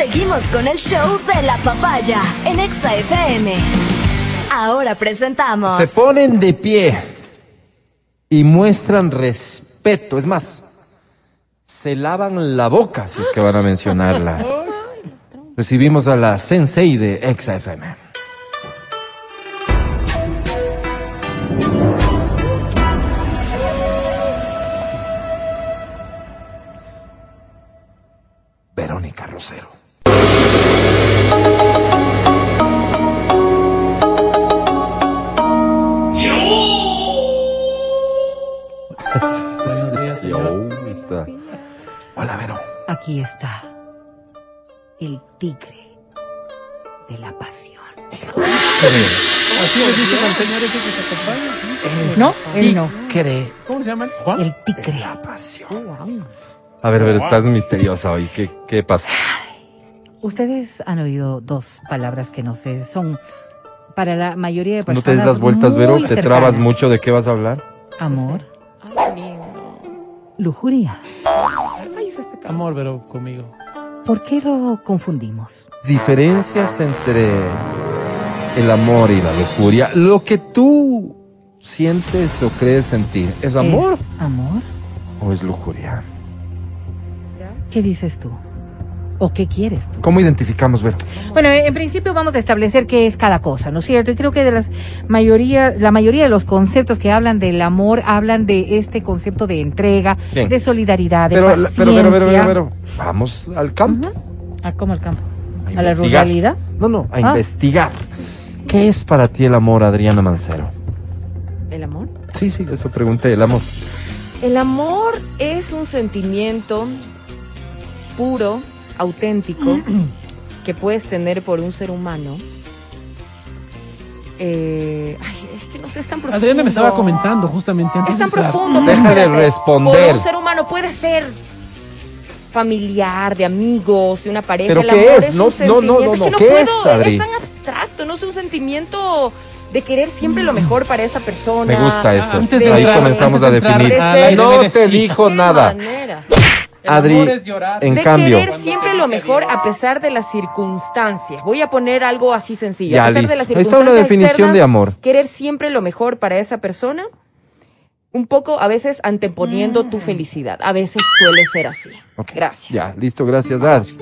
Seguimos con el show de la papaya en Exa FM. Ahora presentamos. Se ponen de pie y muestran respeto. Es más, se lavan la boca si es que van a mencionarla. Recibimos a la sensei de Exa FM. Aquí está el tigre de la pasión. Así le dicen al señor ese que te acompaña. No, él no. Tigre ¿Cómo se llama? ¿Juan? El tigre. de la pasión. A ver, Vero, estás misteriosa hoy. ¿Qué, qué pasa? Ustedes han oído dos palabras que no sé, son para la mayoría de No personas. te des las vueltas, Vero. Te cercanas. trabas mucho. ¿De qué vas a hablar? Amor, Ay, qué lindo. lujuria. Amor, pero conmigo. ¿Por qué lo confundimos? Diferencias entre el amor y la lujuria. Lo que tú sientes o crees sentir, ¿es amor ¿Es amor? o es lujuria? ¿Qué dices tú? ¿O qué quieres tú? ¿Cómo identificamos, Vero? Bueno, en principio vamos a establecer qué es cada cosa, ¿no es cierto? Y creo que de las mayoría, la mayoría de los conceptos que hablan del amor hablan de este concepto de entrega, Bien. de solidaridad, de Pero, paciencia. pero, pero, pero, pero, pero, vamos al campo. ¿A cómo al campo? A ¿A la ruralidad? No, no, a Ah. investigar. ¿Qué es para ti el amor, Adriana Mancero? ¿El amor? Sí, sí, eso pregunté, el amor. El amor es un sentimiento puro, auténtico, que puedes tener por un ser humano. Eh, ay, es que no sé, es tan profundo. Adriana me estaba comentando justamente antes. Es tan de profundo. Deja de responder. Por un ser humano puede ser familiar, de amigos, de una pareja. ¿Pero El qué amor es? un No, no, no, no, que no. ¿Qué es, puedo, Adri? es tan abstracto, no es un sentimiento de querer siempre lo mejor para esa persona. Me gusta eso. Antes de Ahí entrar- comenzamos a antes de definir. aire, No te dijo ¿De nada. manera? El Adri, amor es llorar. en de cambio. querer siempre lo mejor a pesar de las circunstancias. Voy a poner algo así sencillo. Ya, a pesar listo. de las Ahí está una circunstancias definición externas, de amor. Querer siempre lo mejor para esa persona, un poco a veces anteponiendo tu felicidad. A veces suele ser así. Ok, Gracias. Ya, listo, gracias, Adri.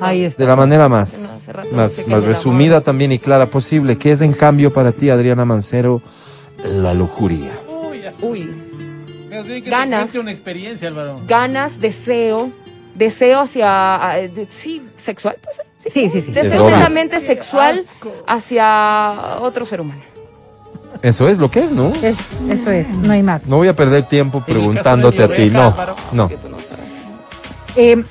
Ahí está. De la manera más, no más, más resumida amor. también y clara posible. ¿Qué es en cambio para ti, Adriana Mancero, la lujuria? Uy, que Ganas. te una experiencia, Álvaro. ganas, deseo, deseo hacia, ah, sí, sexual, pues. Sí, sí, sí. Deseo obvio. netamente sexual hacia otro ser humano. Eso es lo que es, ¿no? Es- eso es, no hay más. No voy a perder tiempo preguntándote a ti. No, no. Eh,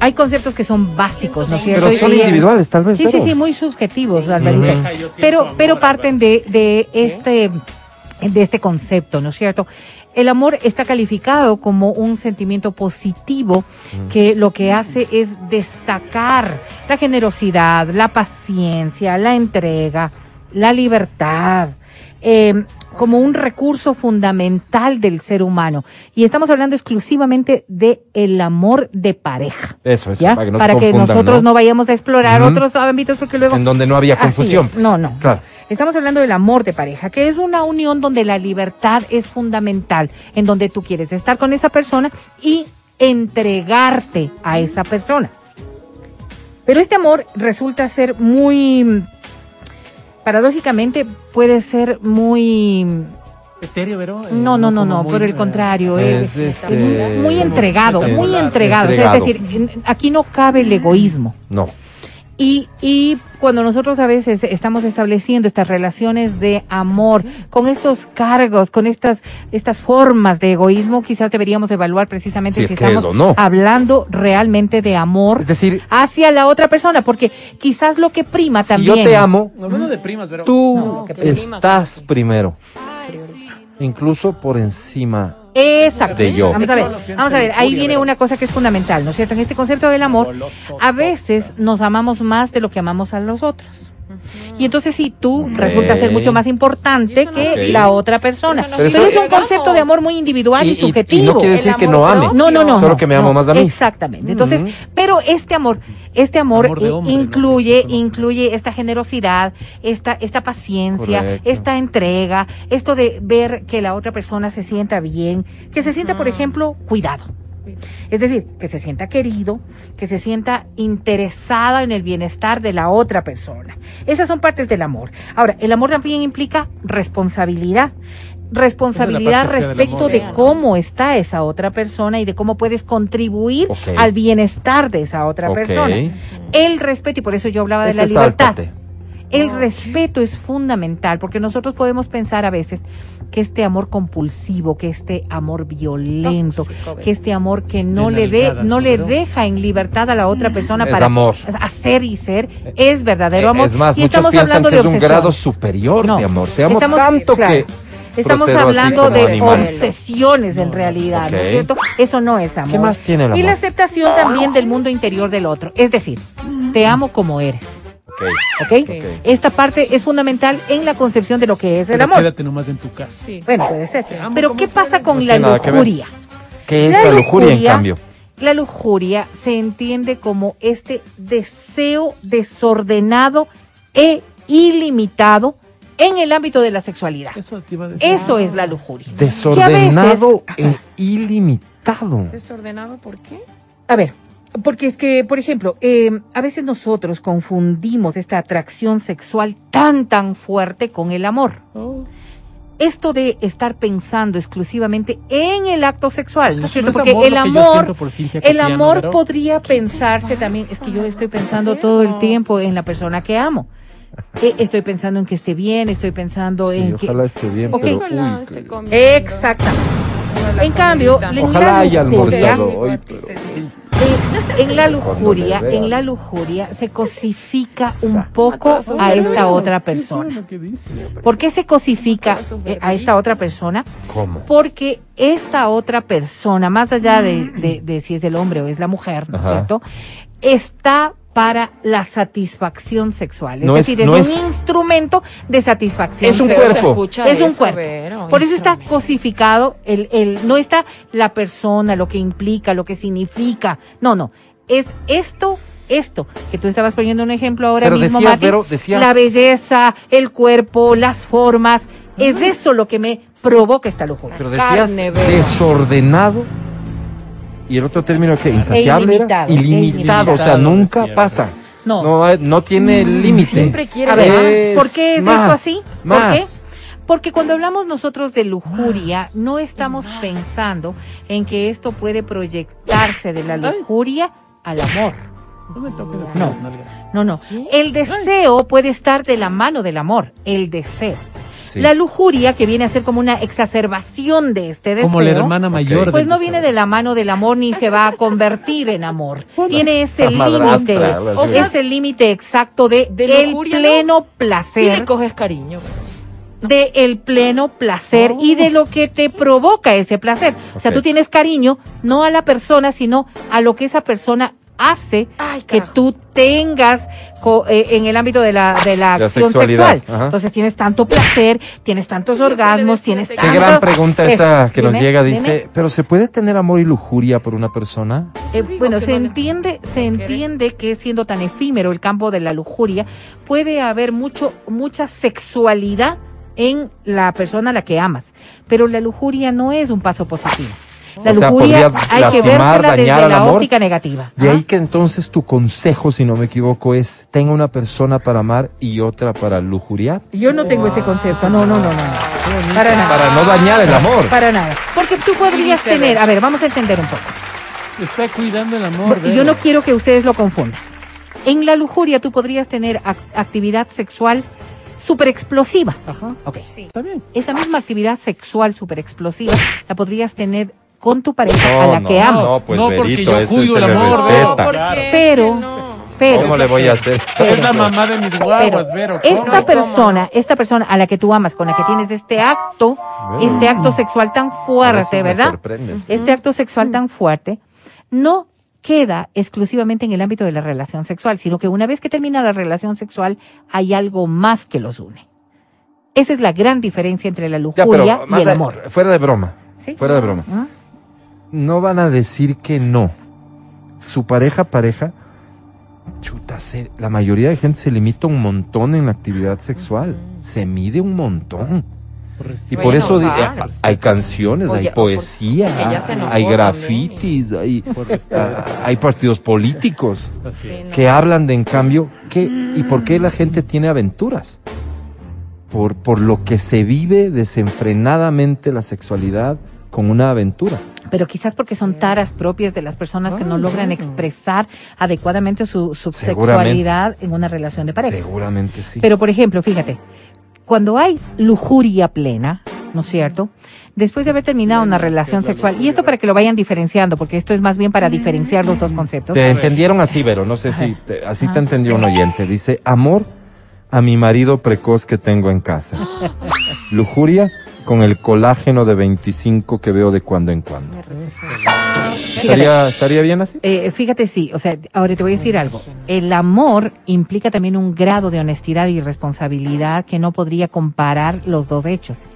hay conceptos que son básicos, ¿no es cierto? Pero son individuales, tal vez. Sí, sí, Vero. sí, muy subjetivos, Alvarito. Yo siento Pero, pero parten de, de este, de este concepto, ¿no es cierto? El amor está calificado como un sentimiento positivo que lo que hace es destacar la generosidad, la paciencia, la entrega, la libertad, eh, como un recurso fundamental del ser humano. Y estamos hablando exclusivamente de el amor de pareja. Eso, eso, ¿ya? para que no para se que confundan, nosotros ¿no? no vayamos a explorar otros ámbitos porque luego En donde no había confusión. es. pues. No, no. Claro. Estamos hablando del amor de pareja, que es una unión donde la libertad es fundamental, en donde tú quieres estar con esa persona y entregarte a esa persona. Pero este amor resulta ser muy, paradójicamente, puede ser muy, Etéreo, Vero. eh, no, no, no, no, muy, por el eh, contrario, Es, es, este, es muy entregado, muy Entregado. entregado. O sea, es decir, aquí no cabe el egoísmo. No. Y, y cuando nosotros a veces estamos estableciendo estas relaciones de amor con estos cargos, con estas, estas formas de egoísmo, quizás deberíamos evaluar precisamente Si si, es estamos no. hablando realmente de amor Es decir, hacia la otra persona, porque quizás lo que prima si también. yo te amo, de primas, tú No, prima, estás primero. Incluso por encima. Exacto. De yo. Vamos a ver, vamos a ver, ahí viene una cosa que es fundamental, ¿no es cierto? En este concepto del amor, a veces nos amamos más de lo que amamos a los otros. Y entonces si tú resulta ser mucho más importante no que la otra persona. Eso no Pero, Pero es un concepto de amor muy individual y, Y, y- y subjetivo. no quiere decir que no ame. No, no, no. Solo no, que me no, amo más a mí. Exactamente. Entonces, pero este amor, este amor, eh, incluye, incluye esta generosidad, esta, esta paciencia, Correcto. esta entrega, esto de ver que la otra persona se sienta bien, que se sienta, por ejemplo, cuidado. Es decir, que se sienta querido, que se sienta interesada en el bienestar de la otra persona. Esas son partes del amor. Ahora, el amor también implica responsabilidad. Responsabilidad respecto de cómo está esa otra persona y de cómo puedes contribuir al bienestar de esa otra persona. El respeto, y por eso yo hablaba de la libertad. El respeto es fundamental porque nosotros podemos pensar a veces que este amor compulsivo, que este amor violento, Tóxico, que este amor que no le dé, no le deja en libertad a la otra persona Es para amor. hacer y ser, es verdadero amor. Es más, y muchos estamos piensan hablando que de es un grado superior No. de amor. Te amo Estamos- tanto claro. que Estamos hablando de animal. obsesiones en realidad, ¿no es cierto? Eso no es amor. ¿Qué más tiene el Y la amor? aceptación también del mundo interior del otro. Es decir, te amo como eres. Ok. ¿Ok? Esta parte es fundamental en la concepción de lo que es el amor. Quédate nomás en tu casa. Sí. Bueno, puede ser. amo Pero ¿qué pasa con No la lujuria? ¿Qué es La la lujuria, en cambio? La lujuria se entiende como este deseo desordenado e ilimitado en el ámbito de la sexualidad. Eso te iba a decir. Eso es la lujuria. Desordenado veces- e ilimitado. ¿Desordenado por qué? A ver, porque es que, por ejemplo, eh, a veces nosotros confundimos esta atracción sexual tan, tan fuerte con el amor. Oh. Esto de estar pensando exclusivamente en el acto sexual, ¿no es cierto? ¿No es Porque amor el que amor, por el amor podría pensarse también, es que yo estoy pensando ¿En todo el tiempo en la persona que amo. Eh, estoy pensando en que esté bien, estoy pensando Sí, en que... ojalá esté bien, Ok. pero Ojalá uy, esté que- comiendo. Exactamente. En cambio, le- Ojalá haya almorzado hoy, pero en la lujuria, en la lujuria se cosifica un poco a esta otra ¿Qué es persona. ¿Por qué se cosifica eh, a esta otra persona? ¿cómo? Porque esta otra persona, más allá de, de- de si es el hombre o es la mujer, ¿no es cierto? Está para la satisfacción sexual. Es No decir, es, no un es- instrumento de satisfacción Es un Se- sexual. se cuerpo. Es un eso, cuerpo. Vero, Por eso está cosificado, el, el, no está la persona, lo que implica, lo que significa. No, no. Es esto, esto, que tú estabas poniendo un ejemplo ahora Pero mismo, decías, Mati, Vero, decías- la belleza, el cuerpo, las formas. Es eso lo que me provoca esta lujuria. Pero decías Carne, desordenado. ¿Y el otro término que ¿Insaciable era? ilimitado, Ilimitado. O sea, nunca pasa. No. No, tiene límite. Siempre quiere A ver, Es ¿por qué es más, esto así? ¿Por más. qué? Porque cuando hablamos nosotros de lujuria, no estamos pensando en que esto puede proyectarse de la lujuria al amor. No me toques No. No, no. El deseo puede estar de la mano del amor, el deseo. Sí. La lujuria, que viene a ser como una exacerbación de este deseo, Como la hermana mayor. pues no viene de la mano del amor ni se va a convertir en amor. Tiene ese límite, o sea, es el límite exacto de, De el lujuria, pleno placer le coges cariño. de el pleno placer y de lo que te provoca ese placer. O sea, tú tienes cariño no a la persona, sino a lo que esa persona hace Ay, que tú tengas co- eh, en el ámbito de la, de la La acción sexual. ajá. Entonces tienes tanto placer, tienes tantos orgasmos, tienes Qué tanto... gran pregunta esta que nos Dime, llega. dime. Dice, ¿pero se puede tener amor y lujuria por una persona? Eh, bueno, se entiende, se entiende que siendo tan efímero el campo de la lujuria, puede haber mucho, mucha sexualidad en la persona a la que amas. Pero la lujuria no es un paso positivo. La O sea, lujuria podría hay que lastimar, vérsela desde la amor. óptica negativa. De ¿ah? ahí que entonces tu consejo, si no me equivoco, es tenga una persona para amar y otra para lujuriar. Yo no tengo ese concepto, no, no, no, no. Para nada. Para no dañar el amor. Para nada. Porque tú podrías tener, a ver, vamos a entender un poco. Está cuidando el amor. Y yo no quiero que ustedes lo confundan. En la lujuria tú podrías tener ac- actividad sexual súper explosiva. Ajá. Ok. Está bien. Esa misma actividad sexual súper explosiva la podrías tener con tu pareja No, a la no, que amas. no, pues No, porque Verito, yo se el amor. Pero-. Pero, ¿Cómo le voy a hacer? Es la mamá de mis pero guaguas, Vero. ¿cómo? esta persona, esta persona a la que tú amas, con la que tienes este acto, este acto sexual tan fuerte, ¿verdad? Este acto sexual tan fuerte, no queda exclusivamente en el ámbito de la relación sexual, sino que una vez que termina la relación sexual hay algo más que los une. Esa es la gran diferencia entre la Ya, lujuria pero y el amor. fuera de broma. ¿Sí? Fuera de broma. ¿Ah? No van a decir que no. Su pareja, pareja, chuta, se- la mayoría de gente se limita un montón en la actividad sexual. Se mide un montón. Y por eso hay canciones, Oye, hay poesía, enojó hay grafitis, hay, ah, hay partidos políticos Sí, no. que hablan de, en cambio, ¿qué, ¿y por qué la gente tiene aventuras? Por, por lo que se vive desenfrenadamente la sexualidad con una aventura. Pero quizás porque son taras propias de las personas que no logran expresar adecuadamente su, sexualidad en una relación de pareja. Seguramente sí. Pero, por ejemplo, fíjate, cuando hay lujuria plena, ¿no es cierto? Después de haber terminado una relación sexual, y esto para que lo vayan diferenciando, porque esto es más bien para diferenciar los dos conceptos. Te entendieron así, Vero, no sé si te- así te entendió un oyente. Dice, amor a mi marido precoz que tengo en casa. Lujuria con el colágeno de 25 que veo de cuando en cuando. ¿Estaría, estaría bien así? eh, fíjate, sí, o sea, ahora te voy a decir algo. El amor implica también un grado de honestidad y responsabilidad que no podría comparar los dos hechos.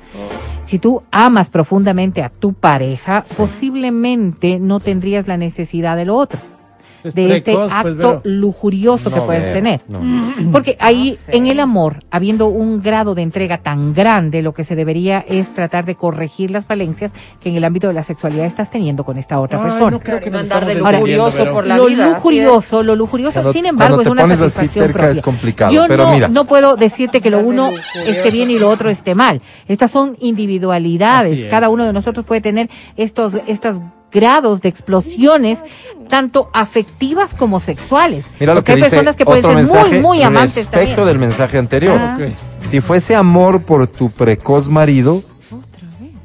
Si tú amas profundamente a tu pareja, posiblemente no tendrías la necesidad de lo otro, Es de este precoz, pues, acto lujurioso que puedes Vero, tener. no. Porque ahí, No sé. en el amor, habiendo un grado de entrega tan grande, lo que se debería es tratar de corregir las falencias que en el ámbito de la sexualidad estás teniendo con esta otra Ay, persona. no creo que Andar de lujurioso por la lo vida, lujurioso, lo lujurioso, Cuando- sin embargo, es una pones así satisfacción cerca propia. es complicado, Yo pero no, mira. no puedo decirte que lo uno esté bien y lo otro esté mal. Estas son individualidades. Es. Cada uno de nosotros puede tener estos, estos grados de explosiones, tanto afectivas como sexuales. Mira lo Porque que hay dice personas que pueden ser mensaje muy, muy amantes respecto también. del mensaje anterior. Ah. Si fuese amor por tu precoz marido,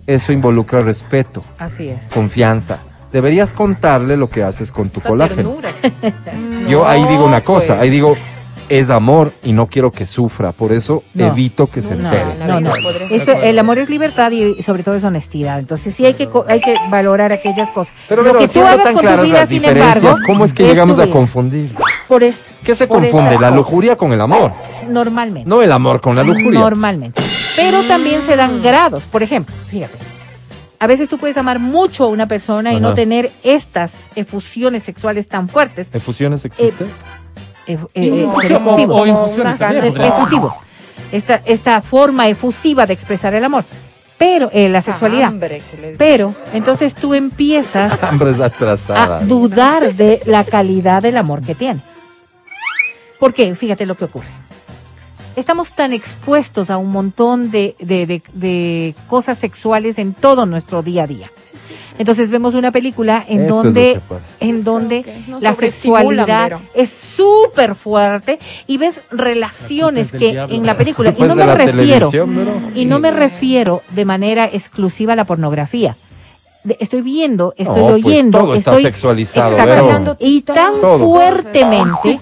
eso involucra respeto, Así es. confianza. Deberías contarle lo que haces con tu Esa colágeno. ternura. Yo ahí digo una cosa, pues. ahí digo, es amor y no quiero que sufra, por eso No. evito que se No, entere. No, no. Esto, el amor es libertad y sobre todo es honestidad. Entonces sí hay que co- hay que valorar aquellas cosas. Pero, lo pero que tú hagas con tu vida, sin diferencias, embargo, ¿cómo es que llegamos a confundir? Por esto, ¿Qué se confunde? La lujuria con el amor, Normalmente. no el amor con la lujuria. Normalmente. Pero también se dan grados. Por ejemplo, fíjate. A veces tú puedes amar mucho a una persona y no tener estas efusiones sexuales tan fuertes. ¿Efusiones existen? Eh, efusivo. o Eh, podría ser. efusivo. Esta, esta forma efusiva de expresar el amor. Pero, eh, la sexualidad. Pero, entonces tú empiezas a dudar de la calidad del amor que tienes. ¿Por qué? Fíjate lo que ocurre. Estamos tan expuestos a un montón de, de- de- de cosas sexuales en todo nuestro día a día. Entonces vemos una película en Eso donde, en donde la sexualidad es súper fuerte y ves relaciones que diablo. en la película, y no me refiero, y no me refiero de manera exclusiva a la pornografía. De- estoy viendo, estoy No, pues, oyendo, está estoy y tan Todo. fuertemente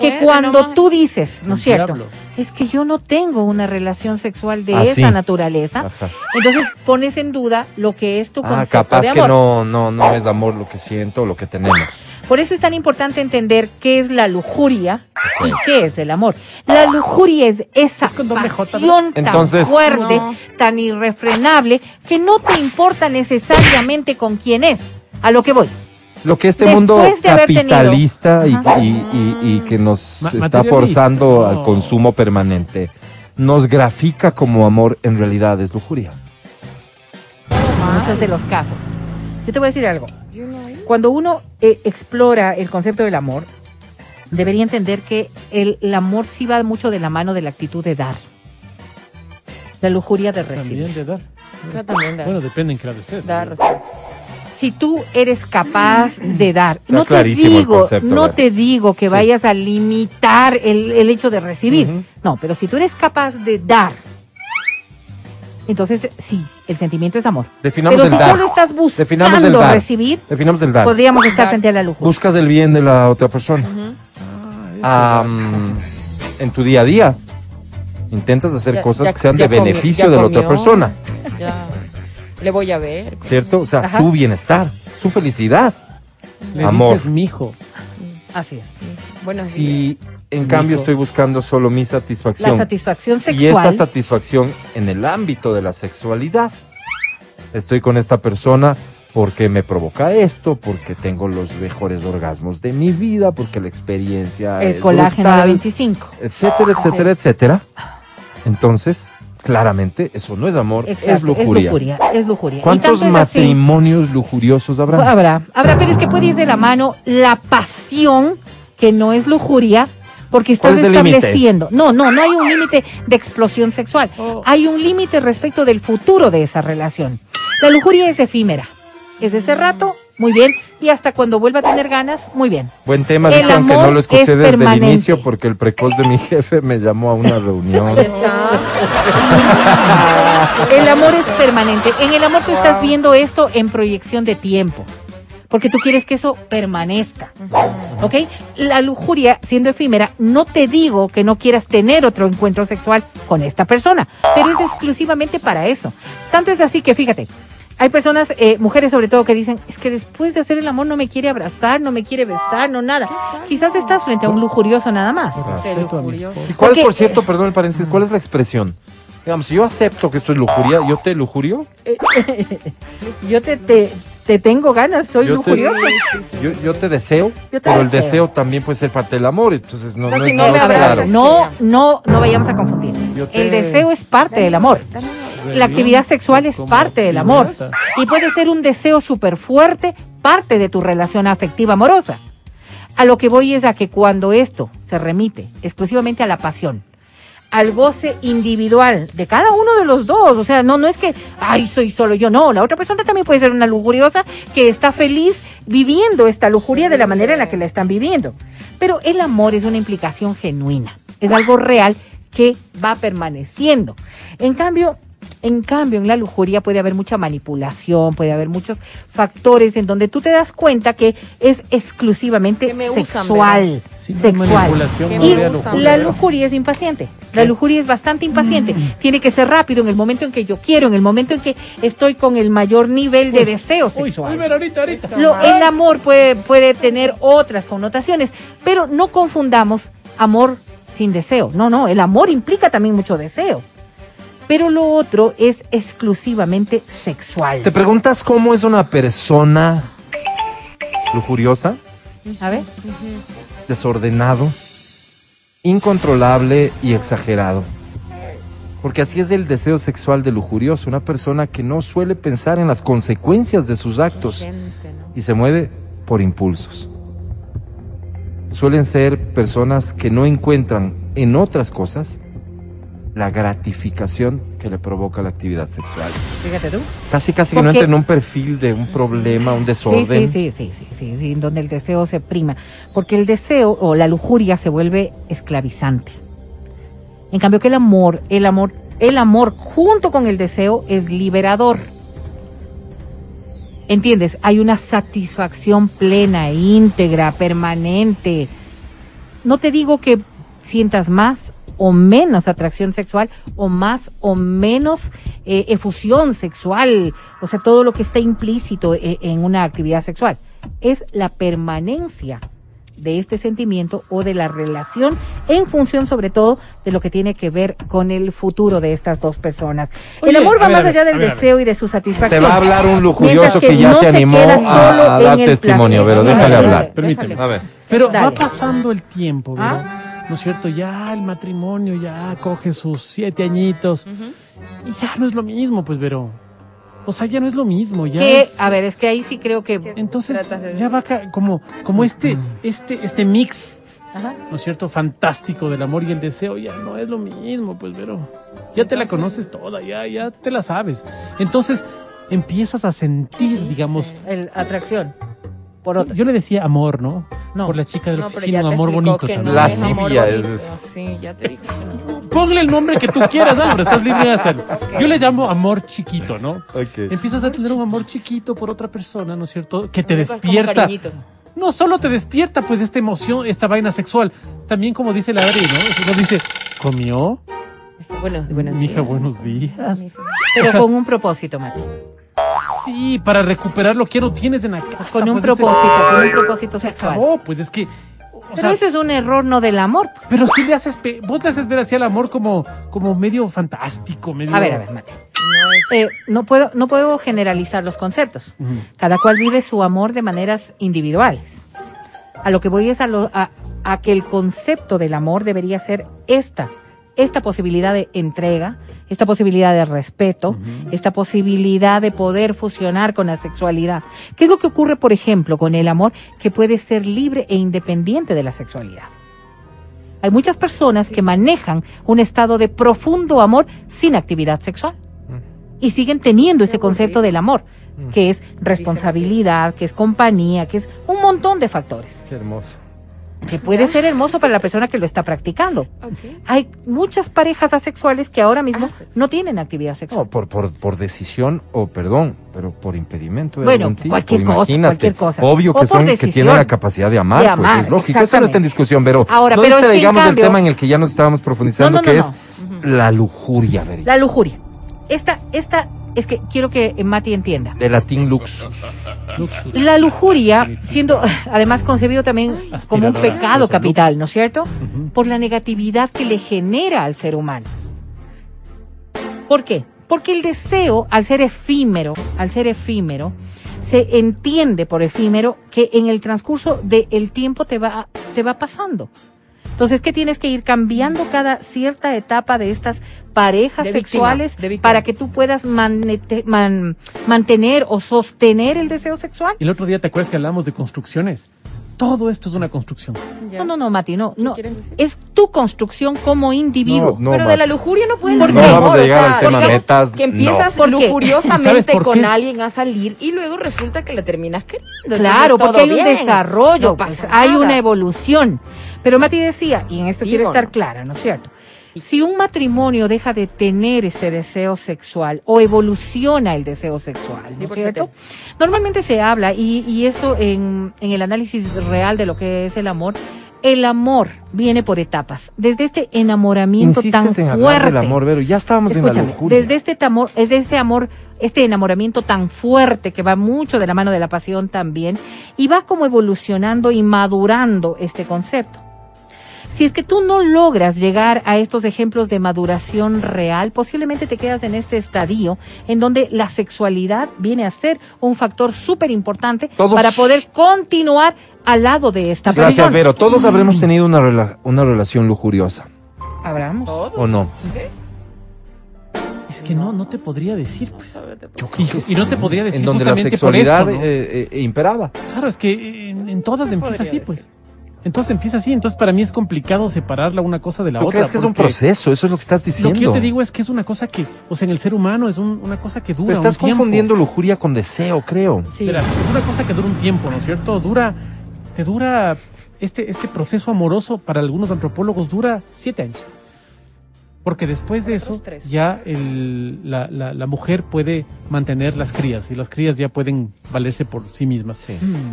que cuando nomás. tú dices, ¿no es cierto? Es que yo no tengo una relación sexual de Ah, sí. esa naturaleza. Ajá. Entonces pones en duda lo que es tu Ah, concepto capaz de que amor. no, no, no es amor lo que siento, lo que tenemos. Por eso es tan importante entender qué es la lujuria y qué es el amor. La lujuria es esa pasión tan Entonces- fuerte, No. tan irrefrenable, que no te importa necesariamente con quién es. A lo que voy. Lo que este Después mundo tenido- capitalista y, Ajá. y- y- y que nos Ma- está forzando no. al consumo permanente nos grafica como amor, en realidad es lujuria. muchos de los casos. Yo te voy a decir algo. Cuando uno eh, explora el concepto del amor, debería entender que el, el amor sí va mucho de la mano de la actitud de dar. La lujuria de recibir. También de dar. Yo también dar. Bueno, depende en claro usted. Dar, recibir. Si tú eres capaz de dar, Está no te digo, concepto, no Vero. te digo que vayas a limitar el, el hecho de recibir. No, pero si tú eres capaz de dar, entonces sí, el sentimiento es amor. Definamos Pero el si dar. solo estás Definamos el buscando dar. recibir, Definamos el dar. podríamos estar Dar. frente a la lujuria. Buscas el bien de la otra persona. Ah, en tu día a día. Intentas hacer Ya- cosas ya- que sean de comió- beneficio de la otra persona. Ya. Le voy a ver. ¿Cierto? O sea, Ajá. su bienestar, su felicidad. Le Amor. dices mijo. Así es. Buenos días. En cambio estoy buscando solo mi La satisfacción satisfacción y esta sexual. satisfacción en el ámbito de la sexualidad, estoy con esta persona porque me provoca esto, porque tengo los mejores orgasmos de mi vida, porque la experiencia el es colágeno de brutal, 25. etcétera, etcétera, etcétera. Entonces, claramente, eso no es amor, Exacto, es lujuria. Es lujuria. Y ¿Cuántos tanto es así- matrimonios lujuriosos habrá? Habrá, habrá, pero es que puede ir de la mano la pasión, que no es lujuria, porque estás ¿Cuál es el estableciendo. No, no, no hay un límite de explosión sexual. Oh. Hay un límite respecto del futuro de esa relación. La lujuria es efímera. Es de ese rato, muy bien, y hasta cuando vuelva a tener ganas, muy bien. Buen tema, El dice, aunque no amor lo escuché es desde el permanente. inicio porque el precoz de mi jefe me llamó a una reunión. Ahí está. El amor es permanente. En el amor tú estás viendo esto en proyección de tiempo. Porque tú quieres que eso permanezca. ¿Ok? La lujuria, siendo efímera, no te digo que no quieras tener otro encuentro sexual con esta persona, pero es exclusivamente para eso. Tanto es así que fíjate. Hay personas, eh, mujeres sobre todo, que dicen, es que después de hacer el amor no me quiere abrazar, no me quiere besar, no nada. Quizás estás frente a un lujurioso nada más. Qué Respeto a mi lujurioso. esposa. ¿Y cuál, Porque- por cierto, perdón el paréntesis, cuál es la expresión? Digamos, si yo acepto que esto es lujuria, ¿yo te lujurio? Yo te, te, te tengo ganas, soy Yo te- lujurioso. Yo, yo te deseo, Yo te pero el deseo. deseo también puede ser parte del amor, entonces no, O sea, no si no no claro. No, no, no vayamos a confundir. Te- El deseo es parte del amor. La actividad sexual es parte del amor. Y puede ser un deseo súper fuerte, parte de tu relación afectiva amorosa. A lo que voy es a que cuando esto se remite exclusivamente a la pasión, al goce individual de cada uno de los dos, o sea, no, no es que, ay, soy solo yo, no, la otra persona también puede ser una lujuriosa que está feliz viviendo esta lujuria de la manera en la que la están viviendo. Pero el amor es una implicación genuina, es algo real que va permaneciendo. En cambio, en cambio, en la lujuria puede haber mucha manipulación, puede haber muchos factores en donde tú te das cuenta que es exclusivamente Que me usan, sexual. Sí, sexual. Y usan, la lujuria es impaciente. La lujuria es bastante impaciente. Tiene que ser rápido en el momento en que yo quiero, en el momento en que estoy con el mayor nivel de deseo Uy, sexual. uy, pero ahorita, ahorita. Lo- el amor puede, puede tener otras connotaciones, pero no confundamos amor sin deseo. No, no, el amor implica también mucho deseo. Pero lo otro es exclusivamente sexual. ¿Te preguntas cómo es una persona lujuriosa, A ver. desordenado, incontrolable y exagerado? Porque así es el deseo sexual de lujurioso, una persona que no suele pensar en las consecuencias de sus actos Gente, ¿no? y se mueve por impulsos. Suelen ser personas que no encuentran en otras cosas la gratificación que le provoca la actividad sexual. Fíjate tú. Casi, casi que no entra en un perfil de un problema, un desorden. sí, sí, sí, sí, sí, sí, en donde el deseo se prima. Porque el deseo o la lujuria se vuelve esclavizante. En cambio que el amor, el amor, el amor junto con el deseo es liberador. ¿Entiendes? Hay una satisfacción plena, íntegra, permanente. No te digo que sientas más o menos atracción sexual o más o menos eh, efusión sexual, o sea, todo lo que está implícito eh, en una actividad sexual. Es la permanencia de este sentimiento o de la relación en función sobre todo de lo que tiene que ver con el futuro de estas dos personas. el amor va ver, más allá del ver, deseo y de su satisfacción. Te va a hablar un lujurioso Mientras que, ya no se animó queda a, solo a en dar el testimonio, placer. pero déjale Déjale, hablar. Permíteme. déjale. A ver. Pero Dale. va pasando el tiempo, ¿verdad? Ah. ¿No es cierto? Ya el matrimonio ya coge sus siete añitos y ya no es lo mismo, pues, pero, o sea, ya no es lo mismo, ya. Es- a ver, es que ahí sí creo que... entonces de ya va como, como este, este, este mix, Ajá. ¿no es cierto? Fantástico del amor y el deseo, ya no es lo mismo, pues, pero ya te la conoces toda, ya, ya te la sabes. Entonces empiezas a sentir, digamos, El, atracción por otra. yo le decía amor, ¿no? No. Por la chica del No, oficina, un amor bonito también. no La es eso. Sí, ya te que no. Ponle el nombre que tú quieras, Álvaro, estás libre de hacerlo. Yo le llamo amor chiquito, ¿no? Ok. Empiezas a tener un amor chiquito por otra persona, ¿no es cierto? Que te despierta. No solo te despierta, pues, esta emoción, esta vaina sexual. También, como dice la Adri, ¿no? Dice, ¿comió? Este, Buenos, buenos Mija, días. buenos días. Mija. Pero con un propósito, Mati. Sí, para recuperar lo que no tienes en la casa. Con un pues, propósito, ese- con un propósito Se sexual. acabó, pues es que. o Pero sea, eso es un error no del amor. pues. pero si le haces, pe- vos le haces ver así al amor como, como medio fantástico, medio. A ver, a ver, Mati. Eh, no puedo, no puedo generalizar los conceptos. Cada cual vive su amor de maneras individuales. A lo que voy es a, lo- a, a que el concepto del amor debería ser esta, esta posibilidad de entrega, esta posibilidad de respeto, esta posibilidad de poder fusionar con la sexualidad. ¿Qué es lo que ocurre, por ejemplo, con el amor que puede ser libre e independiente de la sexualidad? Hay muchas personas que manejan un estado de profundo amor sin actividad sexual y siguen teniendo ese concepto del amor, que es responsabilidad, que es compañía, que es un montón de factores, Qué hermoso. Que puede ser hermoso para la persona que lo está practicando. Ok. Hay muchas parejas asexuales que ahora mismo no tienen actividad sexual. No, por, por, por decisión o perdón, pero por impedimento de Bueno, algún tipo. cualquier cosa, imagínate. cualquier cosa. Obvio que son que decisión. tienen la capacidad de amar, De pues amar, es lógico. Eso no está en discusión, pero Ahora, no pero es que digamos cambio- del tema en el que ya nos estábamos profundizando, No, no, que no, es la lujuria, Beri. La lujuria. Esta, esta, es que quiero que eh, Mati entienda. De latín luxus. Luxus. La lujuria, siendo además concebido también como un pecado capital, ¿no es cierto? Por la negatividad que le genera al ser humano. ¿Por qué? Porque el deseo, al ser efímero, al ser efímero, se entiende por efímero que en el transcurso del tiempo te va, te va pasando. Entonces, ¿qué tienes que ir cambiando cada cierta etapa de estas parejas De sexuales víctima. para que tú puedas manete- man- mantener o sostener el deseo sexual? El otro día te acuerdas que hablamos de construcciones. Todo esto es una construcción. Ya. No, no, no, Mati, no, no. Es tu construcción como individuo. No, Pero de la lujuria no pueden ¿Por? No vamos a o llegar sea, al tema metas, Que empiezas no. ¿Por lujuriosamente por con alguien a salir y luego resulta que la terminas queriendo. Claro, porque hay un bien, desarrollo, no pues, pasa hay una evolución. Pero Mati decía, y en esto quiero estar ¿no? clara, ¿no es cierto? Si un matrimonio deja de tener este deseo sexual o evoluciona el deseo sexual, ¿no es Divórciate. cierto? Normalmente se habla, y, y eso en, en el análisis real de lo que es el amor, el amor viene por etapas. Desde este enamoramiento tan en fuerte. del amor, Vero. Ya estábamos en la lujuria. desde este amor, desde este amor, este enamoramiento tan fuerte que va mucho de la mano de la pasión también, y va como evolucionando y madurando este concepto. Si es que tú no logras llegar a estos ejemplos de maduración real, posiblemente te quedas en este estadio en donde la sexualidad viene a ser un factor súper importante para poder continuar al lado de esta Gracias, pasión. Vero. Todos habremos tenido una, rela- una relación lujuriosa, Hablamos. ¿o no? Es que no, no te podría decir, pues. Yo Y, y no te podría decir En donde la sexualidad por esto, ¿no? eh, eh, imperaba. Claro, es que en, en todas empieza así, pues. Entonces empieza así, entonces para mí es complicado separarla una cosa de la ¿Tú otra. crees que es un proceso? Eso es lo que estás diciendo. Lo que yo te digo es que es una cosa que, o sea, en el ser humano es un- una cosa que dura Pero estás un tiempo. confundiendo lujuria con deseo, creo. Sí. Verás, es una cosa que dura un tiempo, ¿no es cierto? Dura, te dura, este, este proceso amoroso para algunos antropólogos dura siete años. Porque después de eso, ya el- la, la- la mujer puede mantener las crías y las crías ya pueden valerse por sí mismas.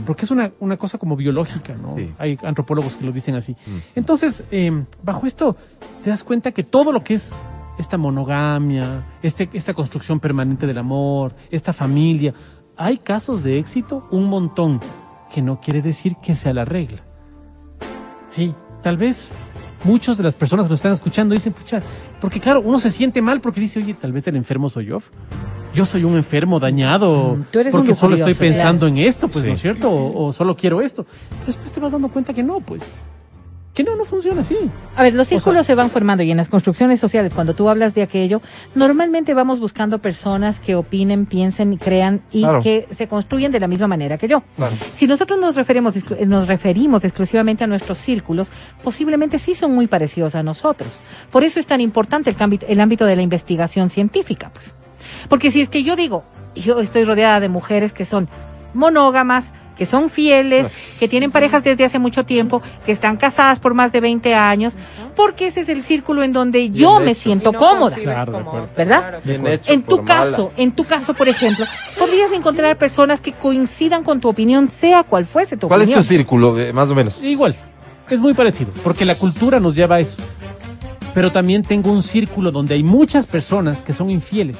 Porque es una, una cosa como biológica, ¿no? Sí. Hay antropólogos que lo dicen así. Entonces, eh, bajo esto, te das cuenta que todo lo que es esta monogamia, este, esta construcción permanente del amor, esta familia, hay casos de éxito, un montón, que no quiere decir que sea la regla. Sí, tal vez muchas de las personas que nos están escuchando dicen, pucha, porque claro, uno se siente mal porque dice, oye, tal vez el enfermo soy yo. Yo soy un enfermo dañado Mm, tú eres un porque solo estoy pensando en esto, pues, Sí. ¿no es cierto? O, o solo quiero esto. Después te vas dando cuenta que no, pues. Que no, no funciona así. A ver, los sea- círculos se van formando y en las construcciones sociales, cuando tú hablas de aquello, normalmente vamos buscando personas que opinen, piensen, crean y Claro. que se construyen de la misma manera que yo. Claro. Si nosotros nos referimos, nos referimos exclusivamente a nuestros círculos, posiblemente sí son muy parecidos a nosotros. Por eso es tan importante el, cambi- el ámbito de la investigación científica, pues. Porque si es que yo digo, yo estoy rodeada de mujeres que son monógamas, que son fieles, que tienen parejas desde hace mucho tiempo, que están casadas por más de 20 años, porque ese es el círculo en donde yo me siento no cómoda. Claro, ¿Verdad? claro. Bien hecho En tu mala. caso, en tu caso, por ejemplo, podrías encontrar personas que coincidan con tu opinión, sea cual fuese tu ¿Cuál es opinión. tu círculo, eh, más o menos? Igual, es muy parecido, porque la cultura nos lleva a eso. Pero también tengo un círculo donde hay muchas personas que son infieles.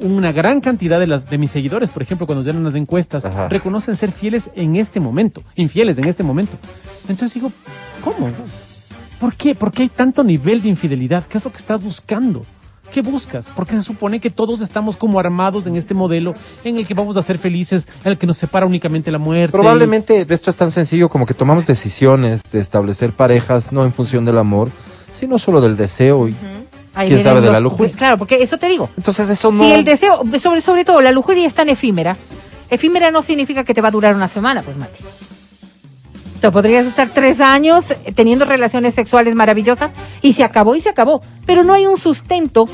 Una gran cantidad de las de mis seguidores, por ejemplo, cuando llenan las encuestas, Ajá. reconocen ser fieles en este momento, infieles en este momento. Entonces digo, ¿cómo? ¿Por qué? ¿Por qué hay tanto nivel de infidelidad? ¿Qué es lo que estás buscando? ¿Qué buscas? Porque se supone que todos estamos como armados en este modelo en el que vamos a ser felices, en el que nos separa únicamente la muerte. Probablemente esto es tan sencillo como que tomamos decisiones de establecer parejas no en función del amor, sino solo del deseo. Y, Ahí ¿Quién sabe de los- la lujuria? Claro, porque eso te digo. Entonces eso no... Si el deseo, sobre, sobre todo, la lujuria es tan efímera. Efímera no significa que te va a durar una semana, pues, Mati. Tú podrías estar tres años teniendo relaciones sexuales maravillosas y se acabó y se acabó. Pero no hay un sustento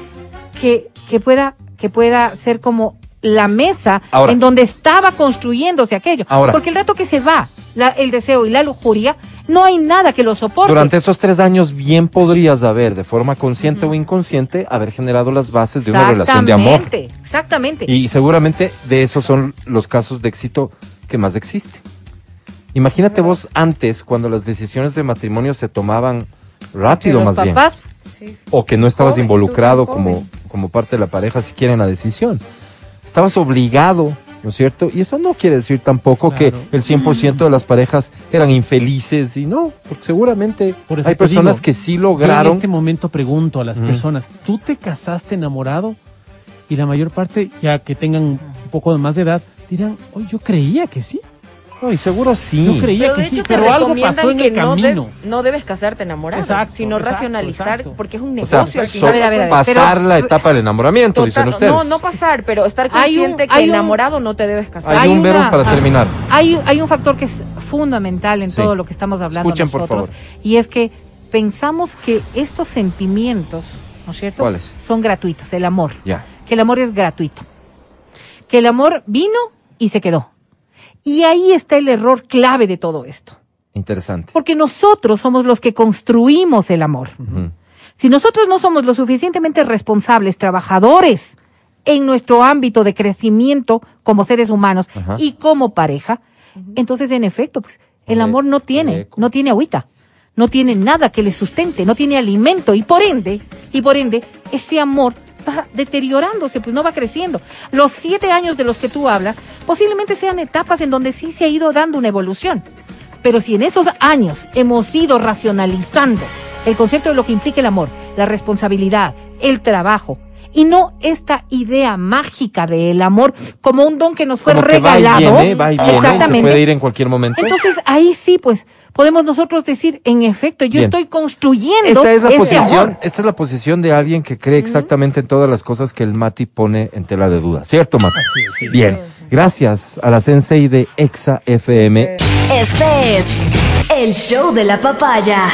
que, que pueda, que pueda ser como la mesa Ahora. en donde estaba construyéndose aquello. Ahora. Porque el rato que se va la- el deseo y la lujuria, no hay nada que lo soporte. Durante esos tres años bien podrías haber, de forma consciente o inconsciente, haber generado las bases de una relación de amor. Exactamente, Exactamente. Y seguramente de esos son los casos de éxito que más existen. Imagínate vos antes, cuando las decisiones de matrimonio se tomaban rápido los más bien. o que no estabas Joven, involucrado tú como, como parte de la pareja siquiera en la decisión. Estabas obligado, ¿no es cierto? Y eso no quiere decir tampoco Claro. que el 100% de las parejas eran infelices y no, porque seguramente Por hay personas digo, que sí Yo lograron. en este momento pregunto a las personas, ¿tú te casaste enamorado? Y la mayor parte, ya que tengan un poco más de edad, dirán, oye, yo creía que sí. No, y seguro sí. Yo creía Pero que de sí, te pero algo pasó en que el no, de- camino. no debes casarte enamorado, Exacto, sino exacto, racionalizar, exacto. porque es un O sea, negocio al so- final. A ver, a ver, a ver, pasar pero- la etapa del enamoramiento, Total- dicen ustedes. no, no pasar, pero estar Hay un- consciente hay que un- enamorado no te debes casar. Hay, Hay un verbo para ah, terminar. Hay, hay un factor que es fundamental en Sí. todo lo que estamos hablando Escuchen, por nosotros favor. y es que pensamos que estos sentimientos, ¿no es cierto? ¿Cuáles? Son gratuitos, el amor. Ya. Que el amor es gratuito. Que el amor vino y se quedó. Y ahí está el error clave de todo esto. Interesante. Porque nosotros somos los que construimos el amor. Si nosotros no somos lo suficientemente responsables, trabajadores en nuestro ámbito de crecimiento como seres humanos y como pareja, entonces en efecto, pues el amor no tiene, no tiene agüita, no tiene nada que le sustente, no tiene alimento y por ende, y por ende, ese amor va deteriorándose, pues no va creciendo. Los siete años de los que tú hablas posiblemente sean etapas en donde sí se ha ido dando una evolución. Pero si en esos años hemos ido racionalizando el concepto de lo que implica el amor, la responsabilidad, el trabajo, y no esta idea mágica del amor como un don que nos fue Como que va y regalado. viene, va y viene, y se Exactamente. puede ir en cualquier momento. Entonces ahí sí, pues podemos nosotros decir, en efecto, yo Bien. estoy construyendo Esta es la este posición, amor. esta es la posición de alguien que cree exactamente en todas las cosas que el Mati pone en tela de duda, ¿cierto, Mati? sí. Bien, gracias a la sensei de Exa FM. Este es el show de la papaya.